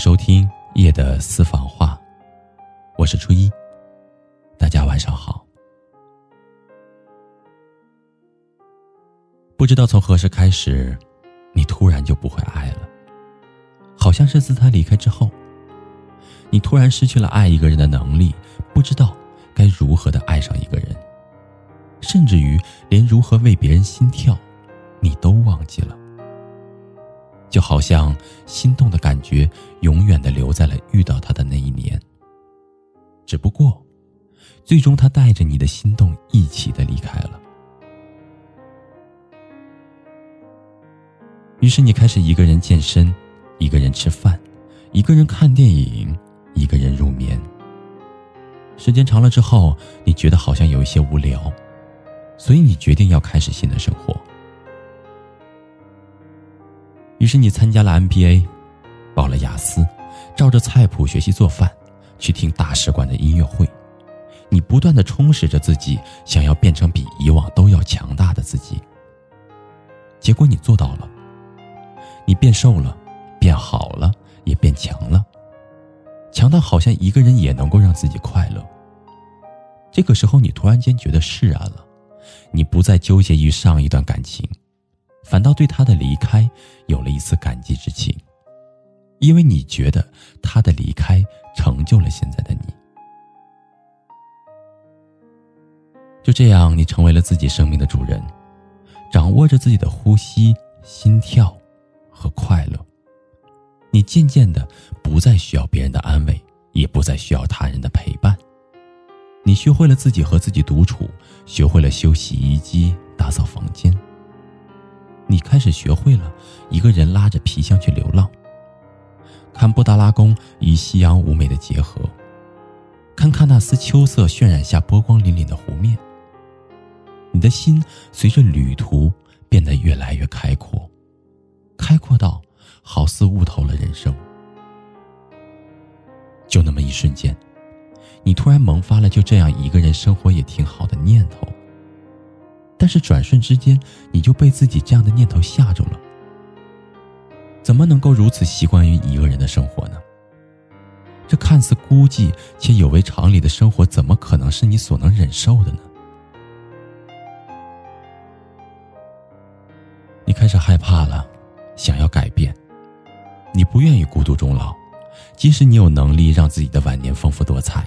收听夜的私房话，我是初一。大家晚上好。不知道从何时开始，你突然就不会爱了，好像是自他离开之后，你突然失去了爱一个人的能力，不知道该如何的爱上一个人，甚至于连如何为别人心跳，你都忘记了。就好像心动的感觉永远的留在了遇到他的那一年。只不过，最终他带着你的心动一起的离开了。于是你开始一个人健身，一个人吃饭，一个人看电影，一个人入眠。时间长了之后，你觉得好像有一些无聊，所以你决定要开始新的生活。于是你参加了 MBA，报了雅思，照着菜谱学习做饭，去听大使馆的音乐会。你不断的充实着自己，想要变成比以往都要强大的自己。结果你做到了，你变瘦了，变好了，也变强了，强到好像一个人也能够让自己快乐。这个时候，你突然间觉得释然了，你不再纠结于上一段感情。反倒对他的离开有了一丝感激之情，因为你觉得他的离开成就了现在的你。就这样，你成为了自己生命的主人，掌握着自己的呼吸、心跳和快乐。你渐渐的不再需要别人的安慰，也不再需要他人的陪伴。你学会了自己和自己独处，学会了修洗衣机、打扫房间。你开始学会了一个人拉着皮箱去流浪，看布达拉宫与夕阳妩媚的结合，看看那丝秋色渲染下波光粼粼的湖面。你的心随着旅途变得越来越开阔，开阔到好似悟透了人生。就那么一瞬间，你突然萌发了就这样一个人生活也挺好的念头。但是转瞬之间，你就被自己这样的念头吓住了。怎么能够如此习惯于一个人的生活呢？这看似孤寂且有违常理的生活，怎么可能是你所能忍受的呢？你开始害怕了，想要改变。你不愿意孤独终老，即使你有能力让自己的晚年丰富多彩，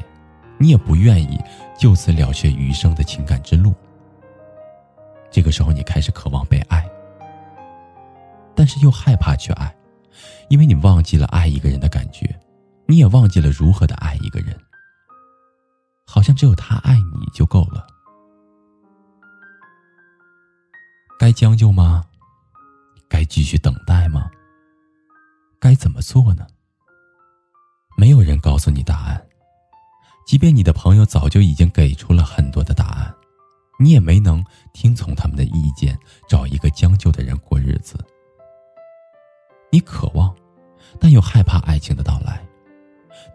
你也不愿意就此了却余生的情感之路。这个时候，你开始渴望被爱，但是又害怕去爱，因为你忘记了爱一个人的感觉，你也忘记了如何的爱一个人。好像只有他爱你就够了。该将就吗？该继续等待吗？该怎么做呢？没有人告诉你答案，即便你的朋友早就已经给出了很多的答案。你也没能听从他们的意见，找一个将就的人过日子。你渴望，但又害怕爱情的到来；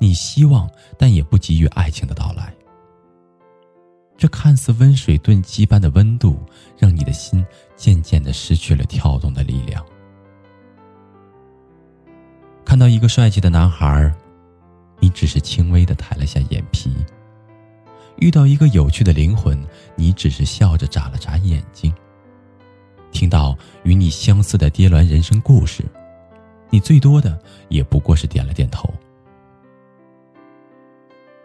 你希望，但也不急于爱情的到来。这看似温水炖鸡般的温度，让你的心渐渐的失去了跳动的力量。看到一个帅气的男孩，你只是轻微的抬了下眼皮。遇到一个有趣的灵魂，你只是笑着眨了眨眼睛；听到与你相似的跌鸾人生故事，你最多的也不过是点了点头。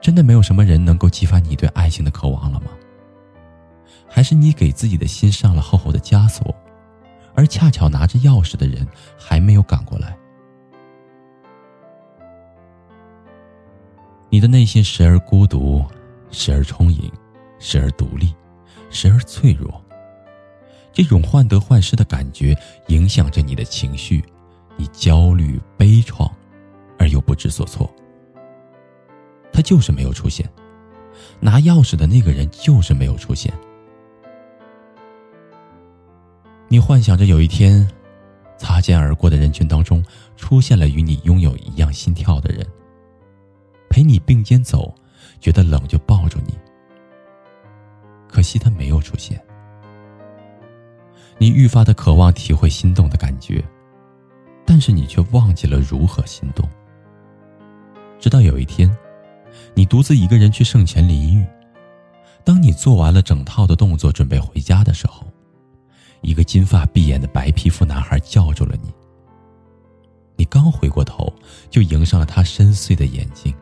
真的没有什么人能够激发你对爱情的渴望了吗？还是你给自己的心上了厚厚的枷锁，而恰巧拿着钥匙的人还没有赶过来？你的内心时而孤独。时而充盈，时而独立，时而脆弱。这种患得患失的感觉影响着你的情绪，你焦虑、悲怆，而又不知所措。他就是没有出现，拿钥匙的那个人就是没有出现。你幻想着有一天，擦肩而过的人群当中，出现了与你拥有一样心跳的人，陪你并肩走。觉得冷就抱住你，可惜他没有出现。你愈发的渴望体会心动的感觉，但是你却忘记了如何心动。直到有一天，你独自一个人去圣泉淋浴。当你做完了整套的动作，准备回家的时候，一个金发碧眼的白皮肤男孩叫住了你。你刚回过头，就迎上了他深邃的眼睛。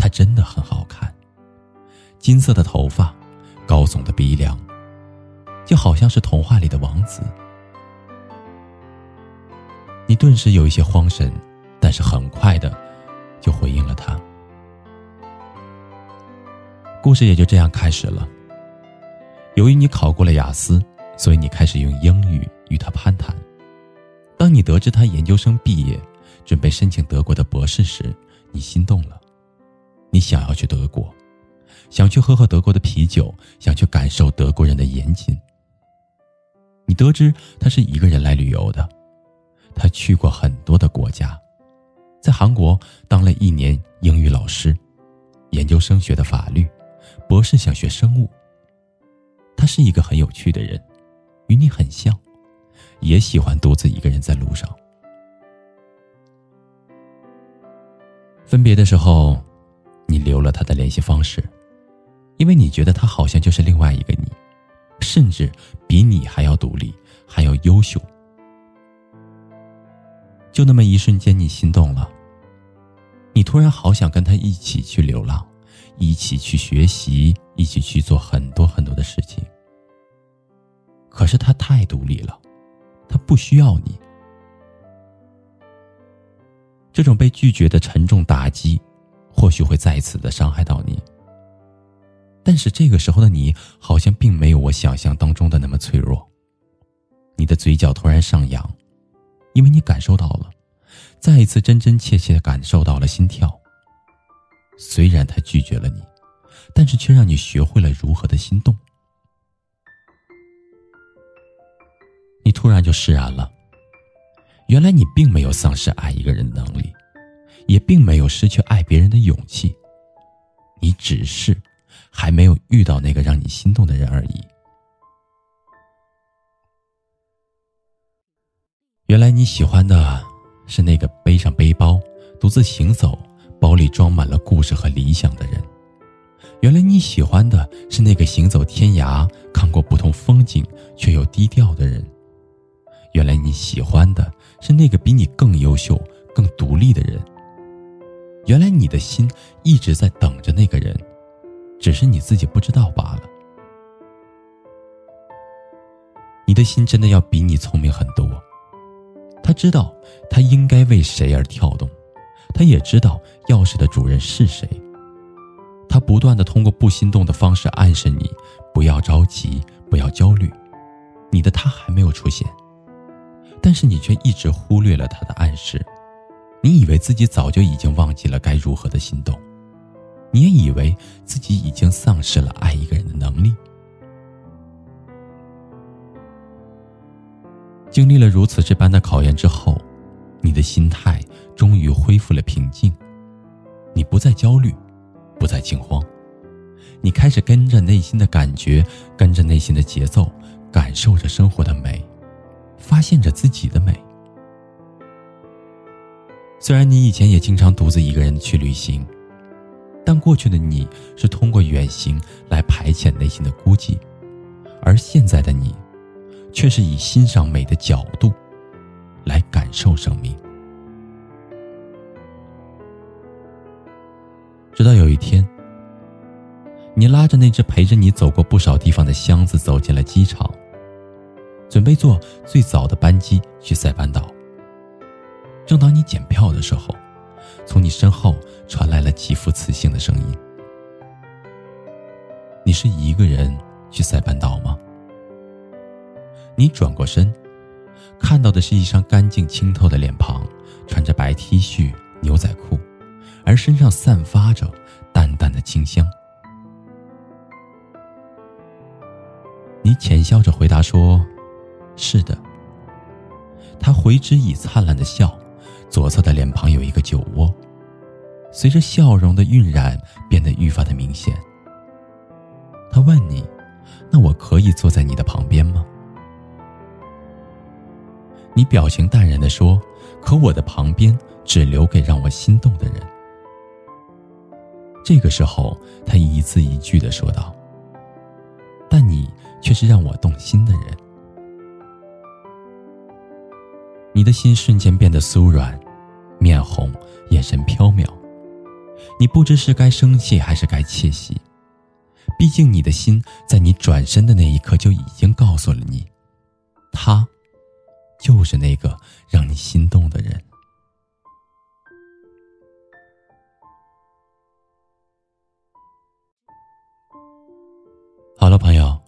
他真的很好看，金色的头发，高耸的鼻梁，就好像是童话里的王子。你顿时有一些慌神，但是很快的就回应了他。故事也就这样开始了。由于你考过了雅思，所以你开始用英语与他攀谈。当你得知他研究生毕业，准备申请德国的博士时，你心动了。你想要去德国，想去喝喝德国的啤酒，想去感受德国人的严谨。你得知他是一个人来旅游的，他去过很多的国家，在韩国当了一年英语老师，研究生学的法律。博士想学生物。他是一个很有趣的人，与你很像，也喜欢独自一个人在路上。分别的时候，你留了他的联系方式，因为你觉得他好像就是另外一个你，甚至比你还要独立，还要优秀。就那么一瞬间，你心动了，你突然好想跟他一起去流浪。一起去学习，一起去做很多很多的事情。可是他太独立了，他不需要你。这种被拒绝的沉重打击，或许会再一次的伤害到你。但是这个时候的你，好像并没有我想象当中的那么脆弱。你的嘴角突然上扬，因为你感受到了，再一次真真切切的感受到了心跳。虽然他拒绝了你，但是却让你学会了如何的心动。你突然就释然了。原来你并没有丧失爱一个人的能力，也并没有失去爱别人的勇气。你只是还没有遇到那个让你心动的人而已。原来你喜欢的是那个背上背包，独自行走。包里装满了故事和理想的人，原来你喜欢的是那个行走天涯、看过不同风景却又低调的人。原来你喜欢的是那个比你更优秀、更独立的人。原来你的心一直在等着那个人，只是你自己不知道罢了。你的心真的要比你聪明很多，他知道他应该为谁而跳动。他也知道钥匙的主人是谁。他不断的通过不心动的方式暗示你，不要着急，不要焦虑，你的他还没有出现。但是你却一直忽略了他的暗示，你以为自己早就已经忘记了该如何的心动，你也以为自己已经丧失了爱一个人的能力。经历了如此这般的考验之后，你的心态。终于恢复了平静，你不再焦虑，不再惊慌，你开始跟着内心的感觉，跟着内心的节奏，感受着生活的美，发现着自己的美。虽然你以前也经常独自一个人去旅行，但过去的你是通过远行来排遣内心的孤寂，而现在的你，却是以欣赏美的角度，来感受生命。直到有一天，你拉着那只陪着你走过不少地方的箱子走进了机场，准备坐最早的班机去塞班岛。正当你检票的时候，从你身后传来了极富磁性的声音：“你是一个人去塞班岛吗？”你转过身，看到的是一张干净清透的脸庞，穿着白 T 恤、牛仔裤。而身上散发着淡淡的清香。你浅笑着回答说：“是的。”他回之以灿烂的笑，左侧的脸庞有一个酒窝，随着笑容的晕染，变得愈发的明显。他问你：“那我可以坐在你的旁边吗？”你表情淡然的说：“可我的旁边只留给让我心动的人。”这个时候，他一字一句的说道：“但你却是让我动心的人。”你的心瞬间变得酥软，面红，眼神飘渺。你不知是该生气还是该窃喜，毕竟你的心在你转身的那一刻就已经告诉了你，他，就是那个让你心动的人。好了，朋友，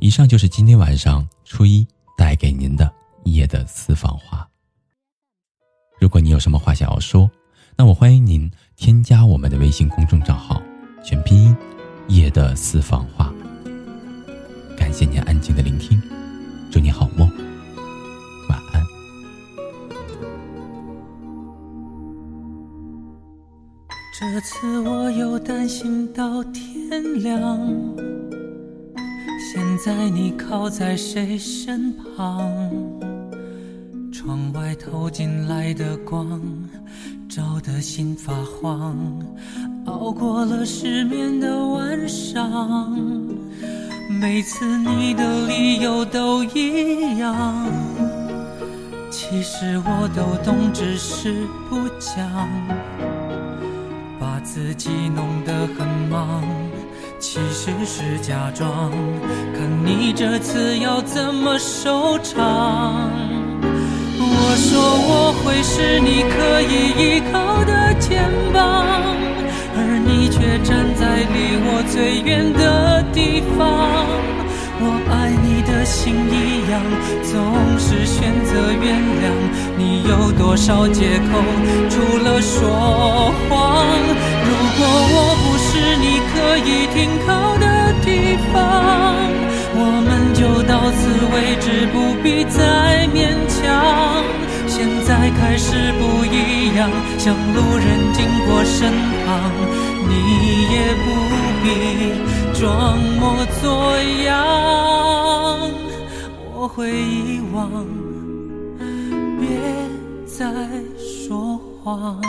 以上就是今天晚上初一带给您的夜的私房话。如果你有什么话想要说，那我欢迎您添加我们的微信公众账号，全拼音“夜的私房话”。感谢您安静的聆听，祝你好梦，晚安。这次我又担心到天亮。现在你靠在谁身旁？窗外透进来的光，照得心发慌。熬过了失眠的晚上，每次你的理由都一样。其实我都懂，只是不讲，把自己弄得很忙。其实是假装，看你这次要怎么收场。我说我会是你可以依靠的肩膀，而你却站在离我最远的地方。我爱你的心一样，总是选择原谅。你有多少借口？除了说谎。如果我不是你。可以停靠的地方，我们就到此为止，不必再勉强。现在开始不一样，像路人经过身旁，你也不必装模作样。我会遗忘，别再说谎。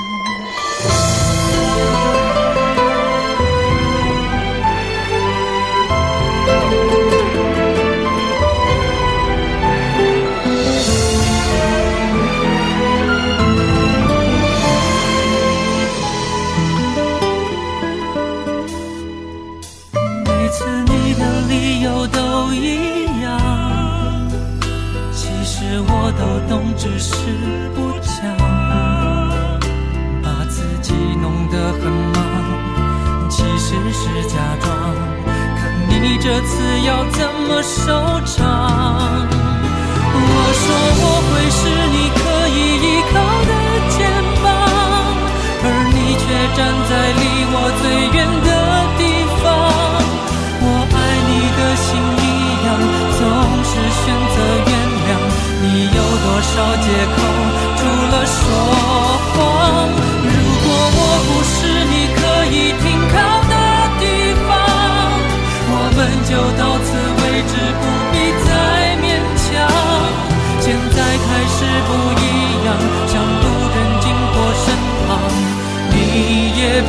次你的理由都一样，其实我都懂只是不讲，把自己弄得很忙，其实是假装。看你这次要怎么收场？我说我会是你可以依靠的肩膀，而你却站在离我最远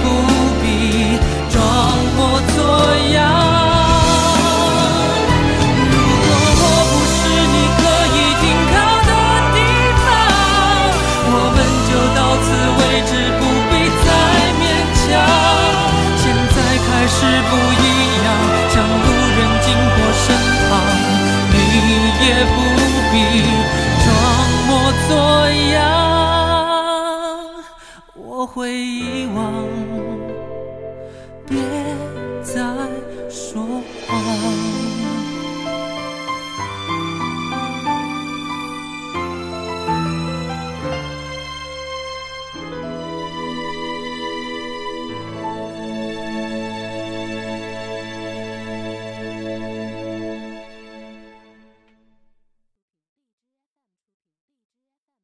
你我会遗忘。